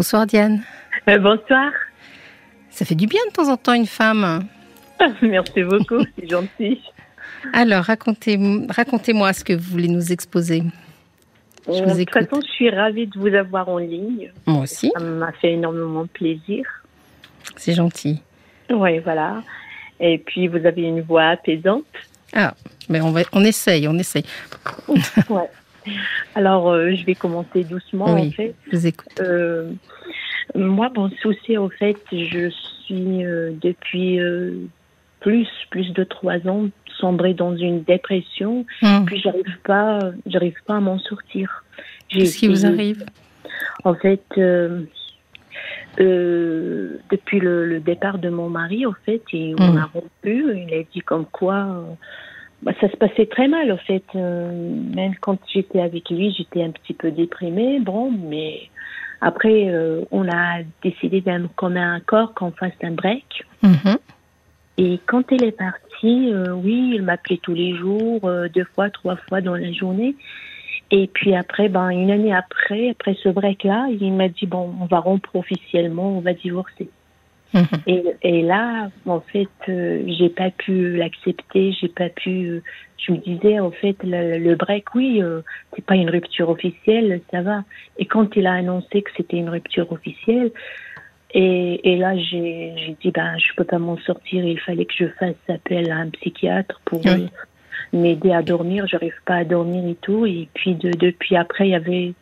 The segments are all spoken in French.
Bonsoir Diane. Euh, bonsoir. Ça fait du bien de temps en temps une femme. Merci beaucoup, c'est gentil. Alors, racontez, racontez-moi ce que vous voulez nous exposer. Je vous de toute façon, je suis ravie de vous avoir en ligne. Moi aussi. Ça m'a fait énormément plaisir. C'est gentil. Oui, voilà. Et puis, vous avez une voix apaisante. Ah, mais on, va, on essaye, on essaye. ouais. Alors, euh, je vais commencer doucement, oui, en fait. Je vous écoute. Euh, moi, mon souci, en fait, je suis euh, depuis plus, plus de trois ans sombrée dans une dépression. Hum. Puis, j'arrive pas, j'arrive pas à m'en sortir. Qu'est-ce qui vous arrive? En fait, depuis le, le, départ de mon mari, en fait, et on Hum. a rompu, il a dit comme quoi bah, ça se passait très mal, en fait. Euh, même quand j'étais avec lui, j'étais un petit peu déprimée. Bon, mais après, euh, on a décidé d'un commun accord qu'on fasse un break. Mhm. Et quand il est parti, euh, oui, il m'appelait tous les jours, euh, deux fois, trois fois dans la journée. Et puis après, ben, une année après, après ce break-là, il m'a dit, bon, on va rompre officiellement, on va divorcer. Mhm. Et, et, là, en fait, euh, j'ai pas pu l'accepter, j'ai pas pu. euh, je me disais, en fait, le, le break, oui, euh, c'est pas une rupture officielle, ça va. Et quand il a annoncé que c'était une rupture officielle, et, et là, j'ai dit, ben, je peux pas m'en sortir, il fallait que je fasse appel à un psychiatre pour Oui. euh, m'aider à dormir. J'arrive pas à dormir et tout. Et puis, de, depuis après, il y avait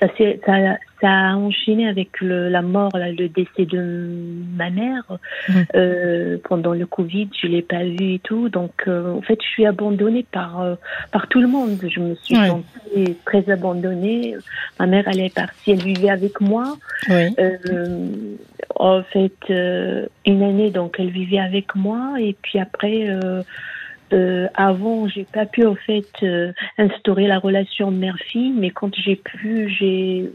ça, ça, ça a enchaîné avec le, la mort, là, le décès de ma mère Mhm. euh, pendant le Covid. Je l'ai pas vu et tout, donc euh, en fait, je suis abandonnée par euh, par tout le monde. Je me suis sentie très abandonnée. Ma mère, elle est partie, elle vivait avec moi. Oui. Euh, en fait, euh, une année, donc elle vivait avec moi, et puis après. Euh, avant, j'ai pas pu en fait euh, instaurer la relation mère-fille, mais quand j'ai pu, j'ai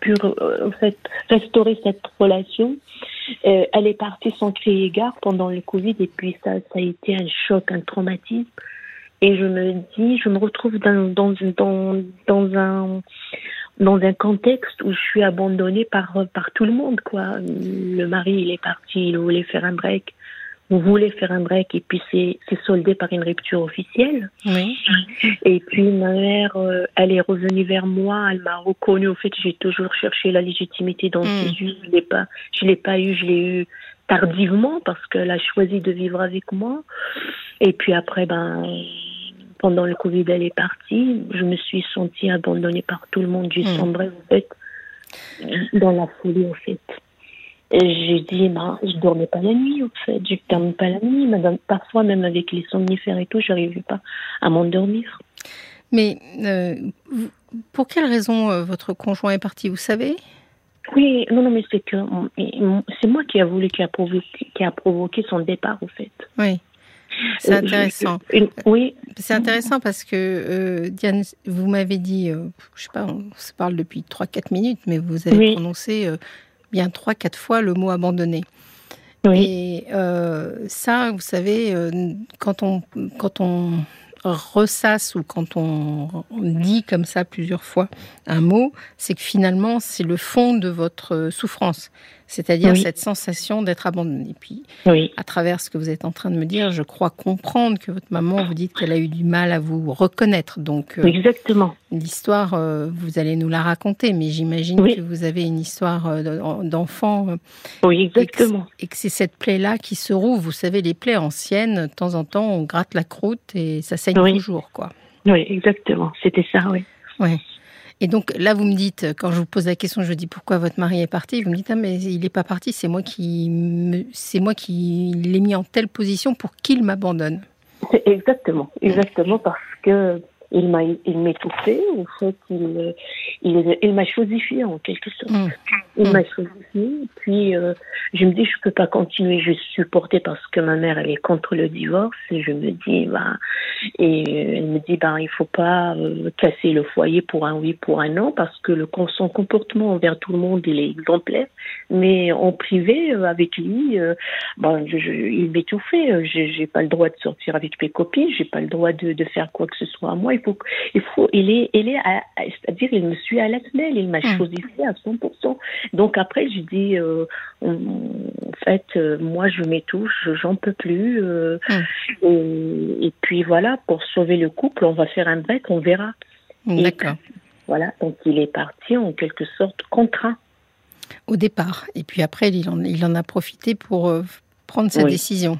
pu euh, en fait restaurer cette relation. Euh, elle est partie sans crier gare pendant le Covid, et puis ça, ça a été un choc, un traumatisme. Et je me dis, je me retrouve dans dans dans, dans un dans un contexte où je suis abandonnée par par tout le monde quoi. Le mari il est parti, il voulait faire un break, voulait faire un break et puis c'est c'est soldé par une rupture officielle. Oui. Et puis ma mère, euh, elle est revenue vers moi, elle m'a reconnue. Au fait, j'ai toujours cherché la légitimité dans ses yeux. Je l'ai pas, je l'ai pas eu, je l'ai eu tardivement parce qu'elle a choisi de vivre avec moi. Et puis après, ben, pendant le Covid, elle est partie. Je me suis sentie abandonnée par tout le monde. J'ai Mm. sombré en fait dans la folie en fait. J'ai dit, ben, je dormais pas la nuit, en fait. Je dormais pas la nuit. Madame, parfois, même avec les somnifères et tout, j'arrivais pas à m'endormir. Mais euh, pour quelle raison euh, votre conjoint est parti, vous savez? Oui, non, non, mais c'est que c'est moi qui a voulu, qui a provoqué, qui a provoqué son départ, en fait. Oui. C'est Euh, intéressant. oui, C'est intéressant parce que euh, Diane, vous m'avez dit, euh, je sais pas, on se parle depuis 3-4 minutes, mais vous avez Oui. prononcé bien 3-4 fois le mot abandonné. oui, Et euh, ça, vous savez, euh, quand on, quand on ressasse ou quand on, on dit comme ça plusieurs fois un mot, c'est que finalement, c'est le fond de votre souffrance. C'est-à-dire Oui. cette sensation d'être abandonné. Puis, oui, à travers ce que vous êtes en train de me dire, je crois comprendre que votre maman, vous dites qu'elle a eu du mal à vous reconnaître. Donc, euh, exactement. l'histoire, euh, vous allez nous la raconter, mais j'imagine Oui. que vous avez une histoire euh, d'en- d'enfant Oui, et exactement. et que c'est cette plaie-là qui se rouvre. Vous savez, les plaies anciennes, de temps en temps, on gratte la croûte et ça saigne Oui. toujours, quoi. Oui, exactement. C'était ça, oui. Ouais. Et donc là, vous me dites, quand je vous pose la question, je dis pourquoi votre mari est parti? Vous me dites ah mais il n'est pas parti, c'est moi qui c'est moi qui l'ai mis en telle position pour qu'il m'abandonne. Exactement, exactement parce que il m'a, il m'étouffait. En fait, il, il, il m'a chosifié en quelque sorte. Hum. Il m'a choisi. Puis euh, je me dis, je peux pas continuer. Je supportée parce que ma mère, elle est contre le divorce. Et je me dis, bah, et elle me dit, bah, il faut pas euh, casser le foyer pour un oui, pour un non, parce que le, son comportement envers tout le monde, il est exemplaire. Mais en privé, euh, avec lui, bah, je, je, il m'étouffait. J'ai pas le droit de sortir avec mes copines. J'ai pas le droit de, de, faire quoi que ce soit à moi. Il il faut, il est, il est, c'est-à-dire, il me suit à la semelle. Il m'a mmh. choisi à 100%. Donc après, je dis, euh, en fait, euh, moi, je m'étouche, j'en peux plus. Euh, hum. et, puis voilà, pour sauver le couple, on va faire un break, on verra. D'accord. Voilà, donc il est parti en quelque sorte contraint. Au départ. Et puis après, il en, il en a profité pour prendre sa décision.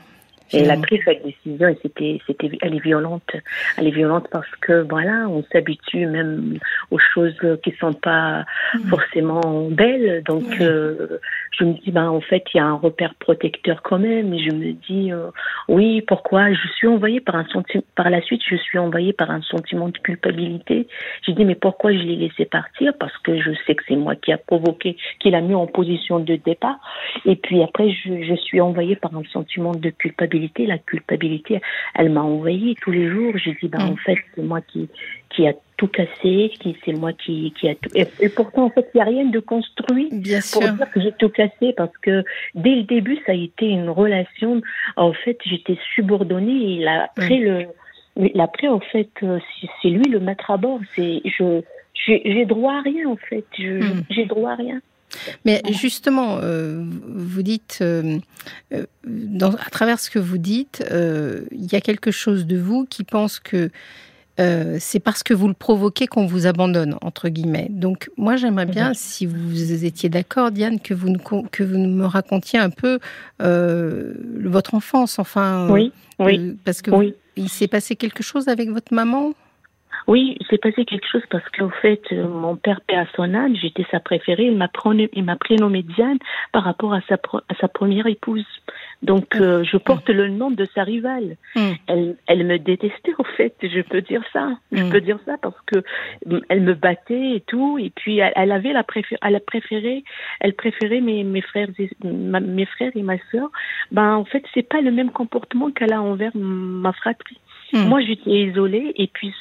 Et elle a pris cette décision et c'était, c'était, elle est violente. Elle est violente parce que voilà, on s'habitue même aux choses qui sont pas mm. forcément belles. Donc, euh, je me dis, ben en fait, il y a un repère protecteur quand même. Et je me dis, euh, oui, pourquoi? Je suis envoyée par un sentiment. Par la suite, je suis envoyée par un sentiment de culpabilité. J'ai dit, mais pourquoi je l'ai laissé partir? Parce que je sais que c'est moi qui a provoqué, qui l'a mis en position de départ. Et puis après, je, je suis envoyée par un sentiment de culpabilité la culpabilité, elle m'a envoyé tous les jours. J'ai dit, ben, en mm. fait, c'est moi qui, qui a tout cassé, qui, c'est moi qui, qui a tout. Et, pourtant, en fait, il n'y a rien de construit Bien pour sûr. dire que j'ai tout cassé parce que dès le début, ça a été une relation. En fait, j'étais subordonnée et il a pris mm. le. En fait, euh, c'est lui le maître à bord. C'est, je, j'ai droit à rien, en fait. Mm. J'ai droit à rien. Mais justement, euh, vous dites, euh, euh, dans, à travers ce que vous dites, il y a quelque chose de vous qui pense que c'est parce que vous le provoquez qu'on vous abandonne, entre guillemets. Donc moi, j'aimerais bien, si vous étiez d'accord, Diane, que vous, que vous me racontiez un peu votre enfance, enfin. Oui, oui. parce que oui. il s'est passé quelque chose avec votre maman? Oui, il s'est passé quelque chose parce qu'au fait, euh, mon père, père à son âme, j'étais sa préférée. Il m'a m'a prénommé Diane par rapport à sa, à sa première épouse. Donc, euh, je porte le nom de sa rivale. Mm. Elle, elle me détestait, au fait. Je peux dire ça. Je mm. peux dire ça parce que mm, elle me battait et tout. Et puis, elle, avait la préférée, elle a préféré, elle préférait mes, mes frères, et, mes frères et ma sœur. Ben, en fait, c'est pas le même comportement qu'elle a envers ma fratrie. Hmm. Moi, j'étais isolée et puis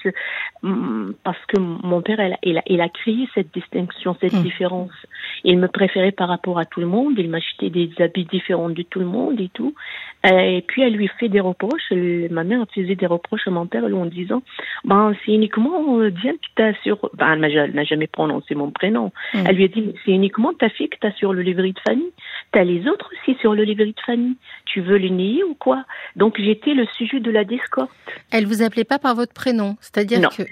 hmm, parce que mon père, il, a, il a créé cette distinction, cette hmm. différence. Il me préférait par rapport à tout le monde. Il m'achetait des habits différents de tout le monde et tout. Et puis, elle lui fait des reproches. Ma mère faisait des reproches à mon père en disant, ben, c'est uniquement euh, Diane qui t'a sur, ben, elle n'a jamais prononcé mon prénom. Elle lui a dit, c'est uniquement ta fille que t'as sur le livret de famille. T'as les autres aussi sur le livret de famille. Tu veux les nier ou quoi? Donc, j'étais le sujet de la discorde. Elle vous appelait pas par votre prénom, c'est-à-dire que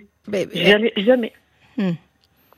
jamais, jamais. Hmm.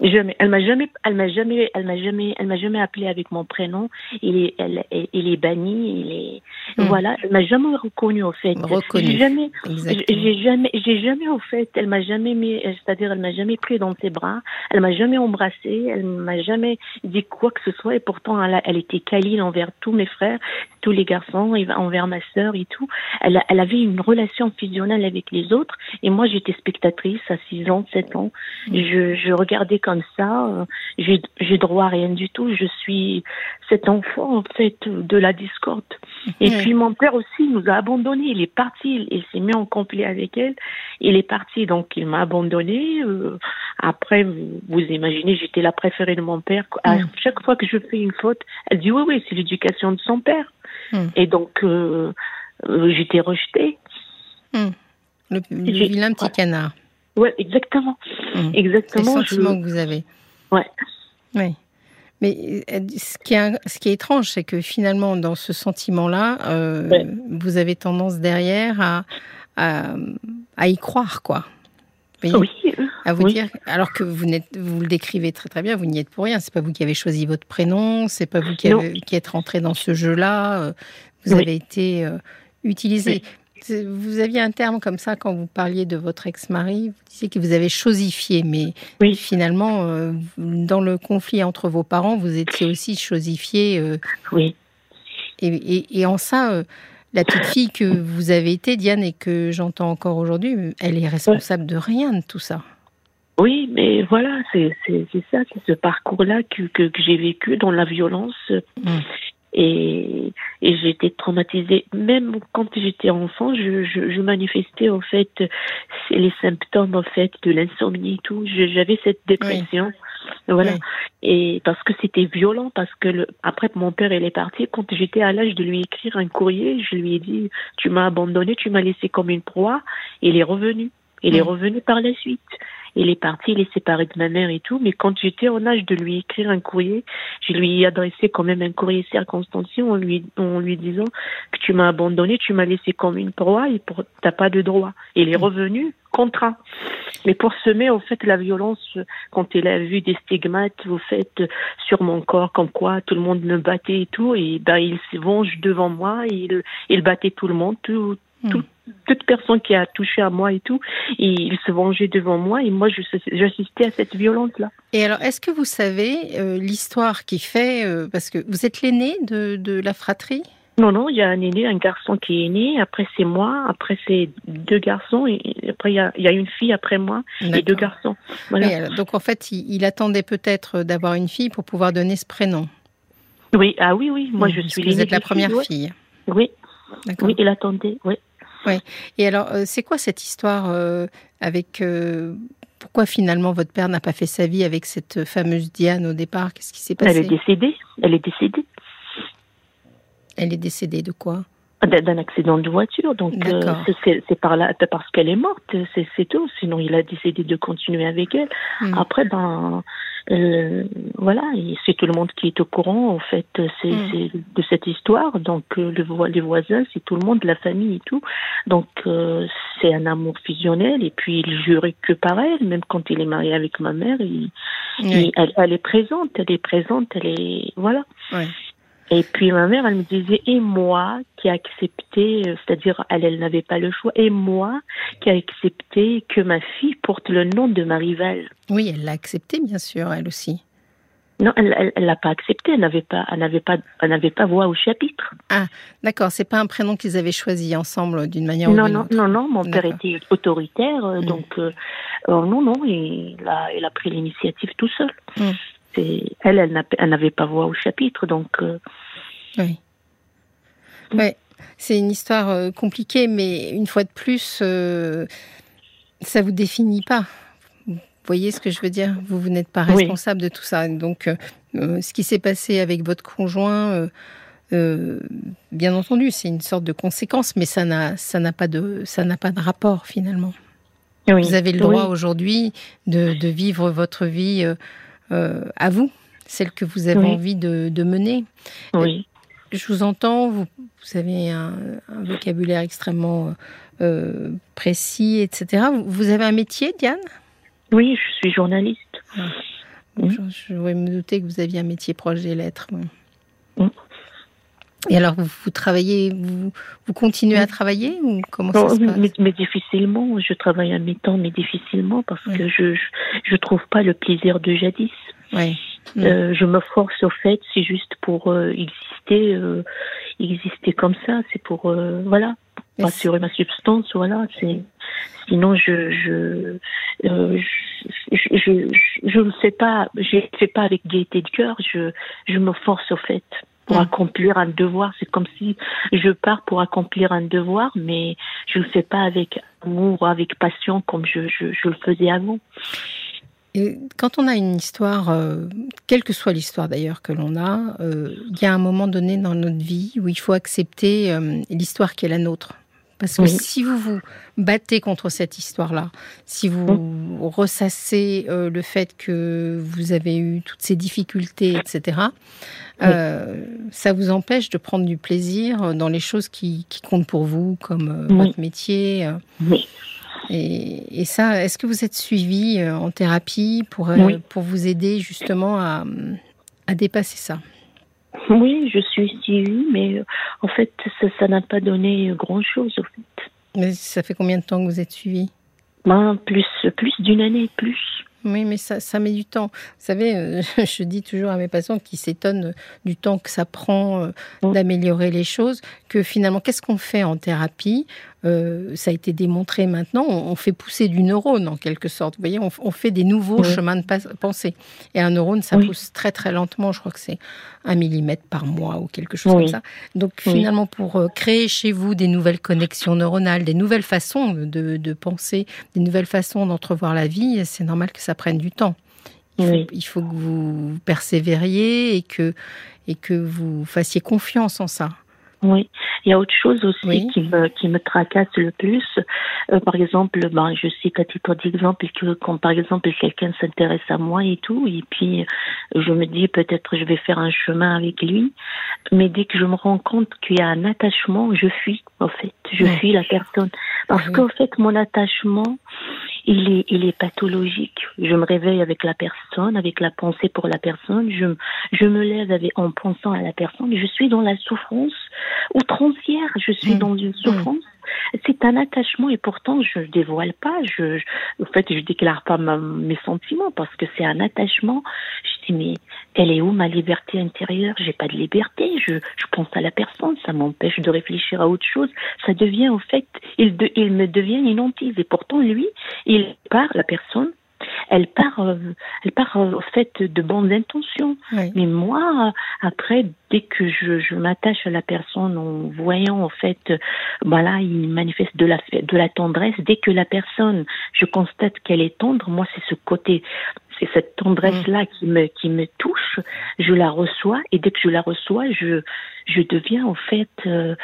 Jamais. Elle m'a jamais, elle m'a jamais, elle m'a jamais, elle m'a jamais appelé avec mon prénom. Il est, elle, il est banni. Il est, hmm. voilà. Elle m'a jamais reconnu au fait. Reconnu. Jamais, j'ai jamais, j'ai jamais au fait. Elle m'a jamais mis, c'est-à-dire elle m'a jamais pris dans ses bras. Elle m'a jamais embrassé. Elle m'a jamais dit quoi que ce soit. Et pourtant, elle, elle était câline envers tous mes frères, tous les garçons, envers ma sœur et tout. Elle, elle avait une relation fusionnelle avec les autres. Et moi, j'étais spectatrice à 6 ans, 7 ans. Hmm. Je, je regardais comme ça. Euh, j'ai droit à rien du tout. Je suis cet enfant en fait de la discorde. Et puis mon père aussi nous a abandonnés. Il est parti. Il, s'est mis en conflit avec elle. Il est parti donc il m'a abandonné. Euh, après vous, imaginez j'étais la préférée de mon père. À chaque fois que je fais une faute, elle dit oui oui c'est l'éducation de son père. Et donc euh, j'étais rejetée. Le, le vilain petit canard. Oui, exactement. Mmh. Exactement. C'est le sentiment que vous avez. Ouais. Oui. Mais euh, ce qui est, ce qui est étrange, c'est que finalement, dans ce sentiment-là, euh, vous avez tendance derrière à, à, y croire, quoi. oui. À vous dire, alors que vous, vous le décrivez très très bien, vous n'y êtes pour rien. C'est pas vous qui avez choisi votre prénom, c'est pas vous qui, avez, qui, êtes rentré dans ce jeu-là. Euh, vous avez été utilisé. Vous aviez un terme comme ça quand vous parliez de votre ex-mari. Vous disiez que vous avez chosifié, mais finalement, euh, dans le conflit entre vos parents, vous étiez aussi chosifié. Euh, oui. Et, en ça, euh, la petite fille que vous avez été, Diane, et que j'entends encore aujourd'hui, elle est responsable de rien de tout ça. Oui, mais voilà, c'est ça, c'est ce parcours-là que, que, j'ai vécu dans la violence. Mm. Et, et été traumatisée. Même quand j'étais enfant, je, je, je, manifestais en fait les symptômes en fait de l'insomnie et tout. J'avais cette dépression. Voilà. Et parce que c'était violent, parce que le, après mon père il est parti, quand j'étais à l'âge de lui écrire un courrier, je lui ai dit tu m'as abandonné, tu m'as laissé comme une proie. Il est revenu. Il est revenu par la suite. Il est parti, il est séparé de ma mère et tout. Mais quand j'étais en âge de lui écrire un courrier, je lui ai adressé quand même un courrier circonstancié en lui, en lui disant que tu m'as abandonné, tu m'as laissé comme une proie et pour, t'as pas de droit. Il est mm. revenu contraint. Mais pour semer, en fait, la violence, quand il a vu des stigmates, vous faites sur mon corps, comme quoi tout le monde me battait et tout, et ben, il se venge devant moi, il, il battait tout le monde, tout, Hmm. toute personne qui a touché à moi et tout, et il se vengeait devant moi et moi j'assistais à cette violence-là. Et alors, est-ce que vous savez euh, l'histoire qui fait, euh, parce que vous êtes l'aîné de, de, la fratrie? Non, non, il y a un aîné, un garçon qui est né, après c'est moi, après c'est deux garçons, et après il y a, y a une fille après moi et deux garçons. Voilà. donc en fait, il, attendait peut-être d'avoir une fille pour pouvoir donner ce prénom. Oui, ah oui, oui, moi je suis Vous êtes la première fille. Oui, oui, il attendait, oui. Oui. Et alors, euh, c'est quoi cette histoire euh, avec euh, pourquoi finalement votre père n'a pas fait sa vie avec cette fameuse Diane au départ? Qu'est-ce qui s'est passé Elle est décédée. Elle est décédée. Elle est décédée de quoi? D'un accident de voiture. Donc c'est par là parce qu'elle est morte, c'est tout. Sinon il a décidé de continuer avec elle. Hmm. Après ben euh, voilà, c'est tout le monde qui est au courant en fait c'est mm. de cette histoire. Donc euh, le, les voisins, c'est tout le monde, la famille et tout. Donc euh, c'est un amour fusionnel et puis il jurait que par elle, même quand il est marié avec ma mère, il, elle, elle, est présente, elle est présente, elle est voilà. Et puis ma mère, elle me disait, et moi qui ai accepté, euh, c'est-à-dire elle, elle n'avait pas le choix, et moi qui ai accepté que ma fille porte le nom de ma rivale. Oui, elle l'a accepté, bien sûr, elle aussi. Non, elle ne l'a pas accepté. Elle n'avait pas, elle n'avait pas, elle n'avait pas voix au chapitre. Ah, d'accord. C'est pas un prénom qu'ils avaient choisi ensemble d'une manière ou d'une autre. Non, non, non. Mon père était autoritaire, euh, mm. donc euh, non, non. Il a, il a pris l'initiative tout seul. Elle, elle n'avait pas voix au chapitre, donc. Euh, oui. Ouais. C'est une histoire euh, compliquée, mais une fois de plus, euh, ça vous définit pas. Vous voyez ce que je veux dire? Vous, vous n'êtes pas responsable de tout ça. Donc, ce qui s'est passé avec votre conjoint, bien entendu, c'est une sorte de conséquence, mais ça n'a, ça n'a pas de, ça n'a pas de rapport finalement. Vous avez le droit aujourd'hui de, de, vivre votre vie euh, à vous, celle que vous avez envie de, mener. Oui. Je vous entends, vous, avez un, vocabulaire extrêmement euh, précis, etc. Vous avez un métier, Diane? Oui, je suis journaliste. Ah. je, voulais me douter que vous aviez un métier proche des lettres. Et alors, vous, travaillez, vous, vous, continuez à travailler ou comment ça se passe mais, difficilement, je travaille à mi-temps, mais difficilement parce que je, je, trouve pas le plaisir de jadis. Oui. Euh, je me force au fait, c'est juste pour euh, exister, euh, exister comme ça, c'est pour voilà, assurer ma substance, voilà. C'est sinon je je je je ne sais pas, je fais pas avec gaieté de cœur, je je me force au fait pour mm. accomplir un devoir. C'est comme si je pars pour accomplir un devoir, mais je ne le fais pas avec amour, avec passion comme je, je, je le faisais avant. Et quand on a une histoire, euh, quelle que soit l'histoire d'ailleurs que l'on a, euh, il y a un moment donné dans notre vie où il faut accepter euh, l'histoire qui est la nôtre. Parce que si vous vous battez contre cette histoire-là, si vous mm. ressassez euh, le fait que vous avez eu toutes ces difficultés, etc., euh, ça vous empêche de prendre du plaisir dans les choses qui, comptent pour vous, comme euh, votre métier. Oui. Et, ça, est-ce que vous êtes suivi en thérapie pour, pour vous aider justement à, à dépasser ça? Oui, je suis suivie, mais euh, en fait, ça n'a pas donné grand-chose. En fait. Mais ça fait combien de temps que vous êtes suivie ben, Plus, plus d'une année, plus. Oui, mais ça, ça met du temps. Vous savez, euh, je dis toujours à mes patients qui s'étonnent du temps que ça prend euh, d'améliorer les choses, que finalement, qu'est-ce qu'on fait en thérapie? Euh, ça a été démontré maintenant, on, fait pousser du neurone en quelque sorte. Vous voyez, on, fait des nouveaux chemins de pensée. Et un neurone, ça pousse très très lentement. Je crois que c'est un millimètre par mois ou quelque chose comme ça. Donc finalement, pour euh, créer chez vous des nouvelles connexions neuronales, des nouvelles façons de, de penser, des nouvelles façons d'entrevoir la vie, c'est normal que ça prenne du temps. Il faut, que vous persévériez et que, et que vous fassiez confiance en ça. Oui, il y a autre chose aussi qui, me, qui me tracasse le plus. Euh, par exemple, ben, je cite à titre d'exemple que quand par exemple quelqu'un s'intéresse à moi et tout, et puis je me dis peut-être je vais faire un chemin avec lui, mais dès que je me rends compte qu'il y a un attachement, je fuis en fait, je fuis la personne. Parce qu'en fait, mon attachement, il est, il est pathologique. Je me réveille avec la personne, avec la pensée pour la personne. Je, je me lève avec, en pensant à la personne. Je suis dans la souffrance outrancière. Je suis mmh. dans une souffrance. C'est un attachement et pourtant je ne dévoile pas. Je, je, fait, je déclare pas mes sentiments parce que c'est un attachement. Je dis mais elle est où ma liberté intérieure? J'ai pas de liberté. Je, je pense à la personne. Ça m'empêche de réfléchir à autre chose. Ça devient en fait, il, il me devient une hantise et pourtant lui, il part la personne elle part, euh, elle part euh, au fait de bonnes intentions. Mais moi, après, dès que je, je m'attache à la personne en voyant en fait, voilà, il manifeste de la de la tendresse. Dès que la personne, je constate qu'elle est tendre, moi c'est ce côté c'est cette tendresse là qui me qui me touche je la reçois et dès que je la reçois je je deviens en fait euh,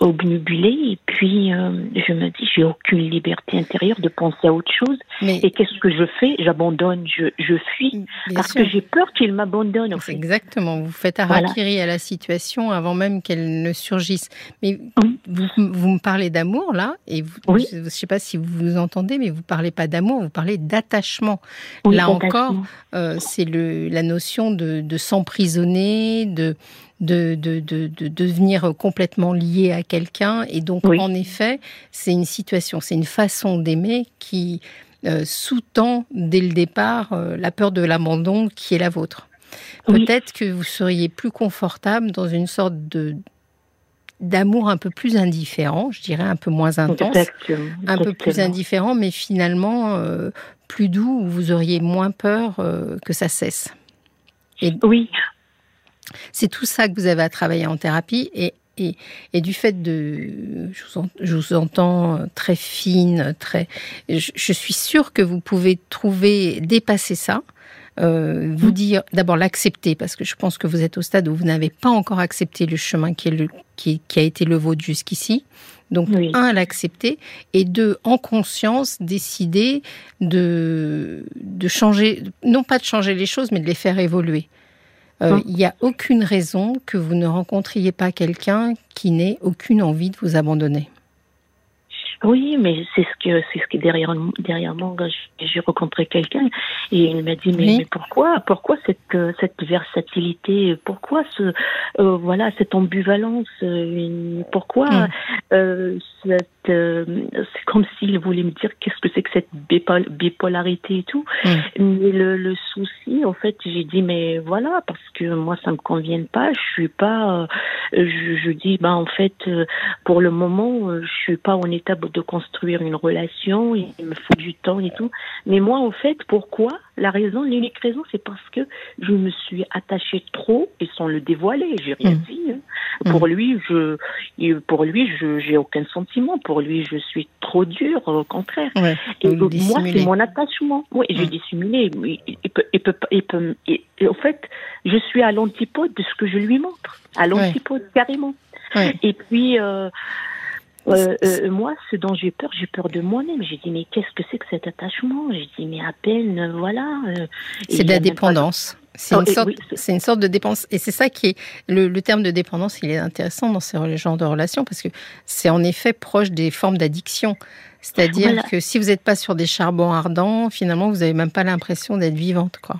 obnubilée et puis euh, je me dis j'ai aucune liberté intérieure de penser à autre chose. Et qu'est-ce que je fais? J'abandonne je, je fuis parce que j'ai peur qu'il m'abandonne exactement. Vous faites harakiri à la situation avant même qu'elle ne surgisse. Mais vous, vous, me parlez d'amour là et vous, je ne sais pas si vous vous entendez mais vous parlez pas d'amour vous parlez d'attachement. Là encore euh, c'est le la notion de, de s'emprisonner de de, de, de, de, devenir complètement lié à quelqu'un. Et donc, en effet, c'est une situation, c'est une façon d'aimer qui euh, sous-tend dès le départ euh, la peur de l'abandon qui est la vôtre. Peut-être que vous seriez plus confortable dans une sorte de d'amour un peu plus indifférent, je dirais un peu moins intense, un peu plus indifférent, mais finalement euh, plus doux, où vous auriez moins peur que ça cesse. Et oui, c'est tout ça que vous avez à travailler en thérapie et et, du fait de, je vous, entends très fine, très, je, suis sûre que vous pouvez trouver, dépasser ça, euh, vous mm. dire, d'abord l'accepter, parce que je pense que vous êtes au stade où vous n'avez pas encore accepté le chemin qui, est le, qui, a été le vôtre jusqu'ici. Donc, un, l'accepter, et deux, en conscience, décider de, de changer, non pas de changer les choses, mais de les faire évoluer. Euh, il n'y a aucune raison que vous ne rencontriez pas quelqu'un qui n'ait aucune envie de vous abandonner. Oui, mais c'est ce que c'est ce qui derrière derrière moi j'ai rencontré quelqu'un et il m'a dit mais, mais, pourquoi pourquoi cette cette versatilité? Pourquoi ce euh, voilà cette ambivalence euh, pourquoi mm. euh, cette c'est comme s'il voulait me dire qu'est-ce que c'est que cette bipolarité et tout mm. mais le, le souci en fait j'ai dit mais voilà parce que moi ça me convient pas je suis pas je, je dis ben en fait pour le moment je suis pas en état de construire une relation, il me faut du temps et tout. Mais moi, en fait, pourquoi La raison, l'unique raison, c'est parce que je me suis attachée trop et sans le dévoiler. J'ai rien mmh. dit. Hein. Pour mmh. lui, je, pour lui, je, j'ai aucun sentiment. Pour lui, je suis trop dure, au contraire. et moi, c'est mon attachement. Oui, j'ai mmh. dissimulé. Il peut, il peut, il peut, et, en fait, je suis à l'antipode de ce que je lui montre. À l'antipode, carrément. Et puis, euh, euh, euh, moi, ce dont j'ai peur, j'ai peur de moi-même. J'ai dit, mais qu'est-ce que c'est que cet attachement? J'ai dit, mais à peine, euh, voilà. c'est de la dépendance. C'est une, sorte, une sorte de dépendance. Et c'est ça qui est. Le, terme de dépendance, il est intéressant dans ces genres de relations parce que c'est en effet proche des formes d'addiction. C'est-à-dire que si vous n'êtes pas sur des charbons ardents, finalement, vous n'avez même pas l'impression d'être vivante, quoi.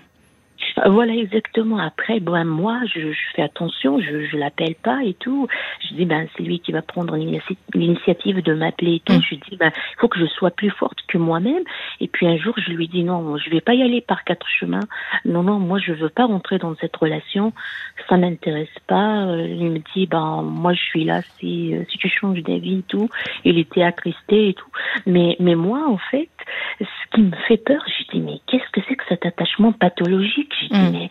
Voilà, exactement. Après, ben, moi, je, fais attention, je, je l'appelle pas et tout. Je dis, ben, c'est lui qui va prendre l'initiative de m'appeler et tout. Mm. Je dis, ben, il faut que je sois plus forte que moi-même. Et puis un jour, je lui dis, non, je vais pas y aller par quatre chemins. Non, non, moi, je veux pas rentrer dans cette relation. Ça m'intéresse pas. Euh, il me dit, ben, moi, je suis là si, euh, si tu changes d'avis et tout. Il était attristé et tout. Mais, mais moi, en fait, ce qui me fait peur, je dis, mais qu'est-ce que c'est que cet attachement pathologique? Je dis, mm. mais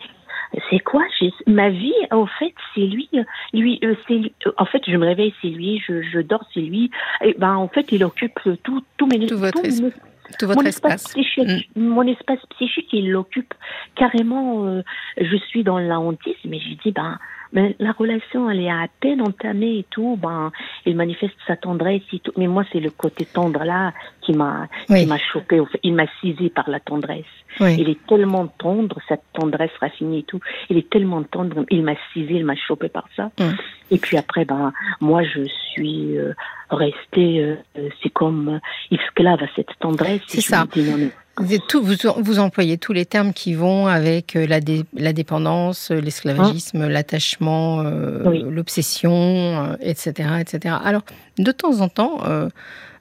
c'est quoi? Ma vie, en fait, c'est lui. Lui, euh, c'est En fait, je me réveille, c'est lui. Je, je dors, c'est lui. Et ben, en fait, il occupe tout, tout mes, tout votre, tout, votre mon espace. psychique, mm. Mon espace psychique, il l'occupe carrément. Euh, je suis dans la hantise, mais je dis, ben, mais la relation, elle est à peine entamée et tout. Ben, il manifeste sa tendresse et tout. Mais moi, c'est le côté tendre là qui m'a, qui m'a choqué. Il m'a cisé par la tendresse. Il est tellement tendre, cette tendresse raffinée et tout. Il est tellement tendre. Il m'a cisé, il m'a chopé par ça. Et puis après, ben, moi, je suis euh, restée, euh, c'est comme esclave à cette tendresse. C'est ça. Vous, tout, vous, vous, employez tous les termes qui vont avec euh, la, la dépendance, euh, l'esclavagisme, hein l'attachement, euh, l'obsession, etc., etc. Alors, de temps en temps,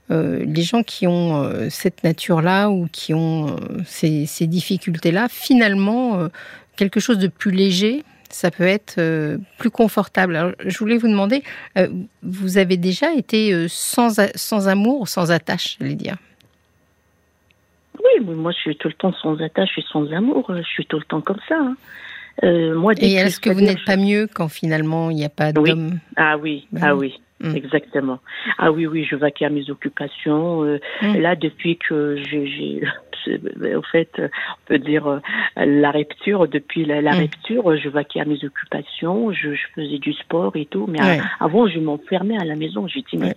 les gens qui ont cette nature-là ou qui ont ces, ces difficultés-là, finalement, quelque chose de plus léger, ça peut être plus confortable. Alors, je voulais vous demander, vous avez déjà été sans, sans amour, sans attache, j'allais dire? Oui, moi je suis tout le temps sans attache et sans amour. Je suis tout le temps comme ça. Hein. Euh, moi, et est-ce que vous n'êtes pas mieux quand finalement il n'y a pas d'homme Ah oui, ben ah oui. Mm. Exactement. Ah oui, oui, je vaquais à mes occupations. Euh, mm. Là, depuis que j'ai, en fait, on peut dire euh, la rupture, depuis la, mm. rupture, je vaquais à mes occupations, je, faisais du sport et tout. Mais avant, je m'enfermais à la maison. J'ai dit, mais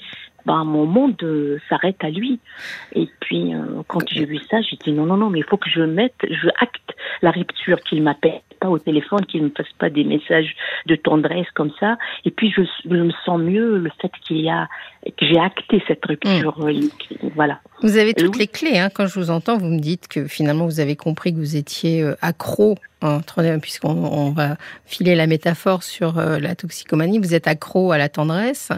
ben, mon monde euh, s'arrête à lui. Et puis, euh, quand j'ai vu ça, j'ai dit non, non, non, mais il faut que je mette, je acte la rupture, qu'il m'appelle pas au téléphone, qu'il ne me fasse pas des messages de tendresse comme ça. Et puis, je, me sens mieux le fait qu'il y a, que j'ai acté cette rupture. Mmh. Euh, voilà. Vous avez toutes les clés, hein. Quand je vous entends, vous me dites que finalement, vous avez compris que vous étiez accro puisqu'on va filer la métaphore sur euh, la toxicomanie, vous êtes accro à la tendresse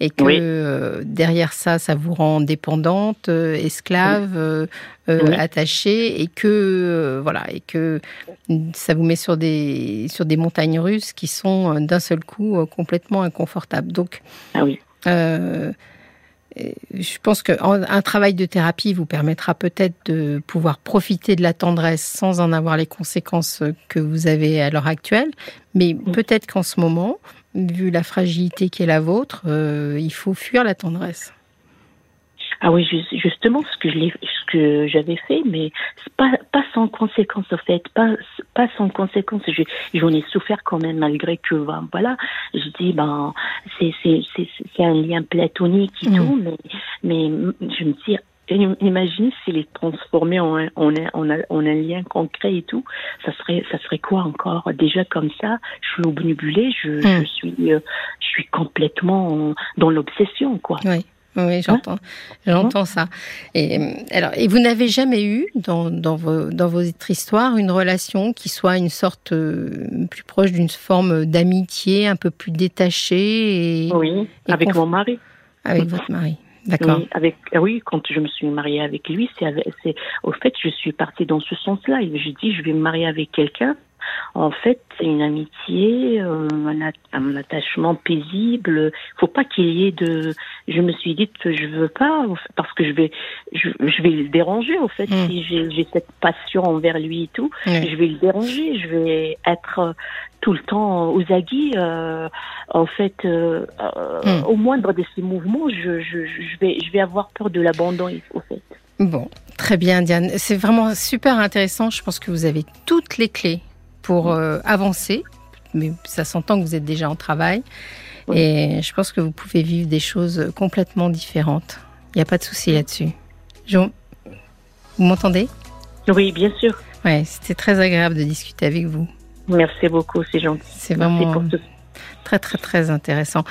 et que euh, derrière ça, ça vous rend dépendante, euh, esclave, attachée et que voilà et que ça vous met sur des sur des montagnes russes qui sont d'un seul coup complètement inconfortables. Donc, ah oui je pense qu'un travail de thérapie vous permettra peut-être de pouvoir profiter de la tendresse sans en avoir les conséquences que vous avez à l'heure actuelle. Mais peut-être qu'en ce moment, vu la fragilité qui est la vôtre, euh, il faut fuir la tendresse. Ah oui, justement, ce que je ce que j'avais fait, mais pas pas sans conséquence en fait, pas pas sans conséquence. J'en ai souffert quand même malgré que ben, voilà, je dis ben c'est c'est c'est un lien platonique et mm. tout, mais mais je me dis Imaginez s'il est transformé en un, en, un, en, un, lien concret et tout, ça serait, ça serait quoi encore? Déjà comme ça, je suis obnubilée, je, je mm. suis, euh, je suis complètement dans l'obsession, quoi. Oui. Oui, j'entends, j'entends ça. Et alors, et vous n'avez jamais eu dans, dans, vos, dans votre histoire une relation qui soit une sorte euh, plus proche d'une forme d'amitié, un peu plus détachée. Et, oui, avec mon mari. Avec votre mari. D'accord. Oui, avec, oui, quand je me suis mariée avec lui, c'est, c'est, au fait, je suis partie dans ce sens-là. Je dis, je vais me marier avec quelqu'un en fait, c'est une amitié, euh, un, attachement paisible. Faut pas qu'il y ait de. Je me suis dit que je veux pas parce que je vais, je, vais le déranger. En fait, hmm. si j'ai cette passion envers lui et tout, je vais le déranger. Je vais être euh, tout le temps aux aguets. Euh, en fait, hmm. au moindre de ces mouvements, je, je, vais, je vais avoir peur de l'abandon. Au fait. Bon, très bien, Diane. C'est vraiment super intéressant. Je pense que vous avez toutes les clés pour euh, avancer. Mais ça s'entend que vous êtes déjà en travail. Et je pense que vous pouvez vivre des choses complètement différentes. Il n'y a pas de souci là-dessus. Jean, vous m'entendez? Oui, bien sûr. Ouais, c'était très agréable de discuter avec vous. Merci beaucoup, c'est gentil. C'est vraiment très très très intéressant.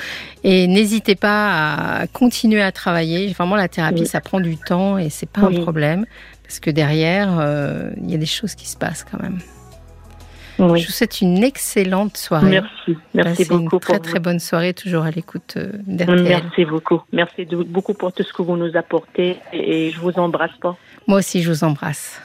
Et n'hésitez pas à continuer à travailler. Vraiment, la thérapie, ça prend du temps et c'est pas un problème parce que derrière, euh, il y a des choses qui se passent quand même. Je vous souhaite une excellente soirée. Merci, merci beaucoup. Une très très bonne soirée, toujours à l'écoute euh, d'RTL. Merci beaucoup, merci beaucoup pour tout ce que vous nous apportez et je vous embrasse pas. Moi aussi, je vous embrasse.